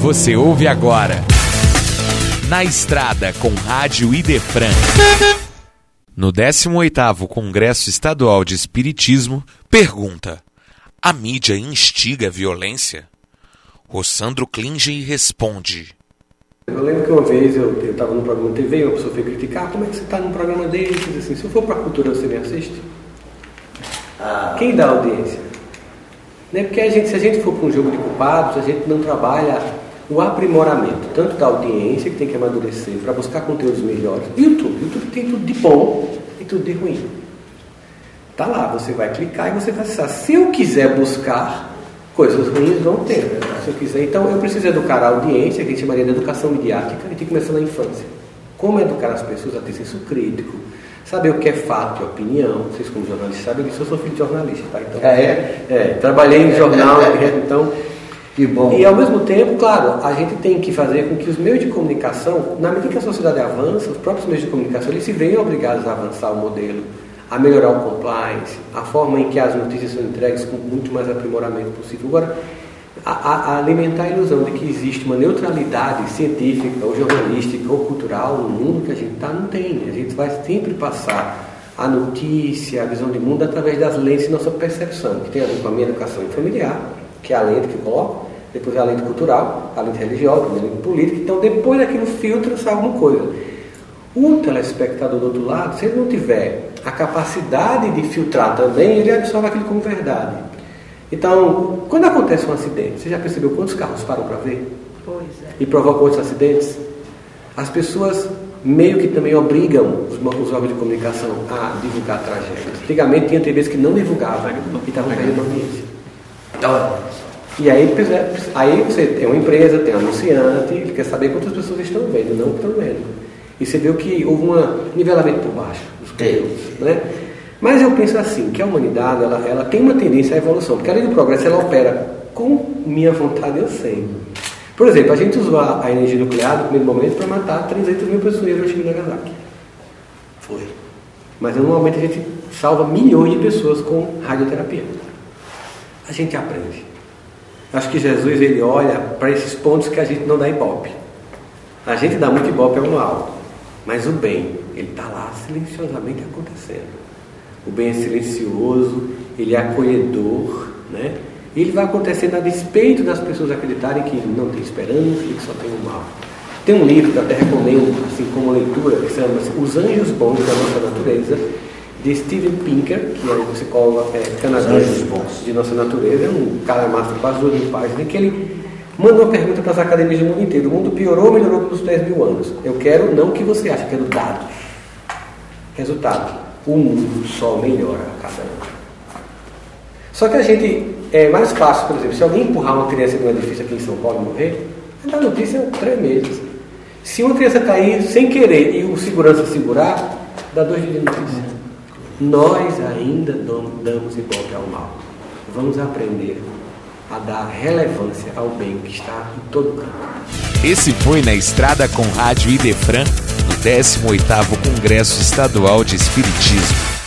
Você ouve agora. Na Estrada com Rádio Idefran. No 18º Congresso Estadual de Espiritismo, pergunta: A mídia instiga a violência? Rossandro Klinge responde: Eu lembro que uma vez eu estava num programa de TV e uma pessoa veio criticar, como é que você está num programa desses? Assim, se eu for para a cultura, você me assiste? Ah, Quem dá audiência? Né? Porque a gente, se a gente for para um jogo de culpados, a gente não trabalha o aprimoramento, tanto da audiência, que tem que amadurecer, para buscar conteúdos melhores. YouTube, YouTube tem tudo de bom e tudo de ruim. Tá lá, você vai clicar e você vai acessar. Se eu quiser buscar coisas ruins, vão ter. né? Se eu quiser, então eu preciso educar a audiência, que a gente chamaria de educação midiática, e tem que começar na infância. Como educar as pessoas a ter senso crítico, saber o que é fato e opinião. Vocês, como jornalistas, sabem disso, eu sou filho de jornalista, tá? Então, Ah, é? é, trabalhei em jornal, então. Que bom. E ao mesmo tempo, claro, a gente tem que fazer com que os meios de comunicação, na medida que a sociedade avança, os próprios meios de comunicação, eles se veem obrigados a avançar o modelo, a melhorar o compliance, a forma em que as notícias são entregues com muito mais aprimoramento possível. Agora, a, a- alimentar a ilusão de que existe uma neutralidade científica, ou jornalística, ou cultural no mundo que a gente está, não tem. A gente vai sempre passar a notícia, a visão de mundo através das lentes de nossa percepção, que tem a ver com a minha educação familiar, que é a lente que eu coloco, depois a lente cultural, a lente religiosa, a lente política. Então, depois daquilo filtra, sai alguma coisa. O telespectador do outro lado, se ele não tiver a capacidade de filtrar também, ele absorve aquilo como verdade. Então, quando acontece um acidente, você já percebeu quantos carros param para ver? Pois é. E provocam outros acidentes? As pessoas meio que também obrigam os, órgãos de comunicação a divulgar tragédias. Antigamente tinha TVs que não divulgavam e estavam perdendo audiência. Olha, E aí, aí você tem uma empresa, tem um anunciante, ele quer saber quantas pessoas estão vendo, não estão vendo. E você viu que houve um nivelamento por baixo dos conteúdos. Né? Mas eu penso assim, que a humanidade ela, ela tem uma tendência à evolução, porque a lei do progresso ela opera com minha vontade eu sei. Por exemplo, a gente usou a, a energia nuclear no primeiro momento para matar 300 mil pessoas em Hiroshima e Nagasaki. foi. Mas normalmente a gente salva milhões de pessoas com radioterapia. A gente aprende. Acho que Jesus ele olha para esses pontos que a gente não dá ibope. A gente dá muito ibope ao mal, mas o bem, ele está lá silenciosamente acontecendo. O bem é silencioso, ele é acolhedor, né? E ele vai acontecendo a despeito das pessoas acreditarem que não tem esperança e que só tem o mal. Tem um livro que eu até recomendo, assim como leitura, que chama Os Anjos Bons da Nossa Natureza, de Steven Pinker, que é um psicólogo é, canadense de Nossa Natureza, é um cara massa, quase duas mil páginas, que ele manda uma pergunta para as academias do mundo inteiro. O mundo piorou ou melhorou nos 10 mil anos? Eu quero não o que você acha, quero dados. Resultado, o mundo só melhora a cada ano. Só que a gente, é mais fácil, por exemplo, se alguém empurrar uma criança de um edifício aqui em São Paulo e morrer, dá notícia em três meses. Se uma criança cair sem querer e o segurança segurar, dá dois dias de notícia. Nós ainda dam- damos ibope ao mal. Vamos aprender a dar relevância ao bem que está em todo canto. Esse foi Na Estrada com Rádio Idefran, no 18º Congresso Estadual de Espiritismo.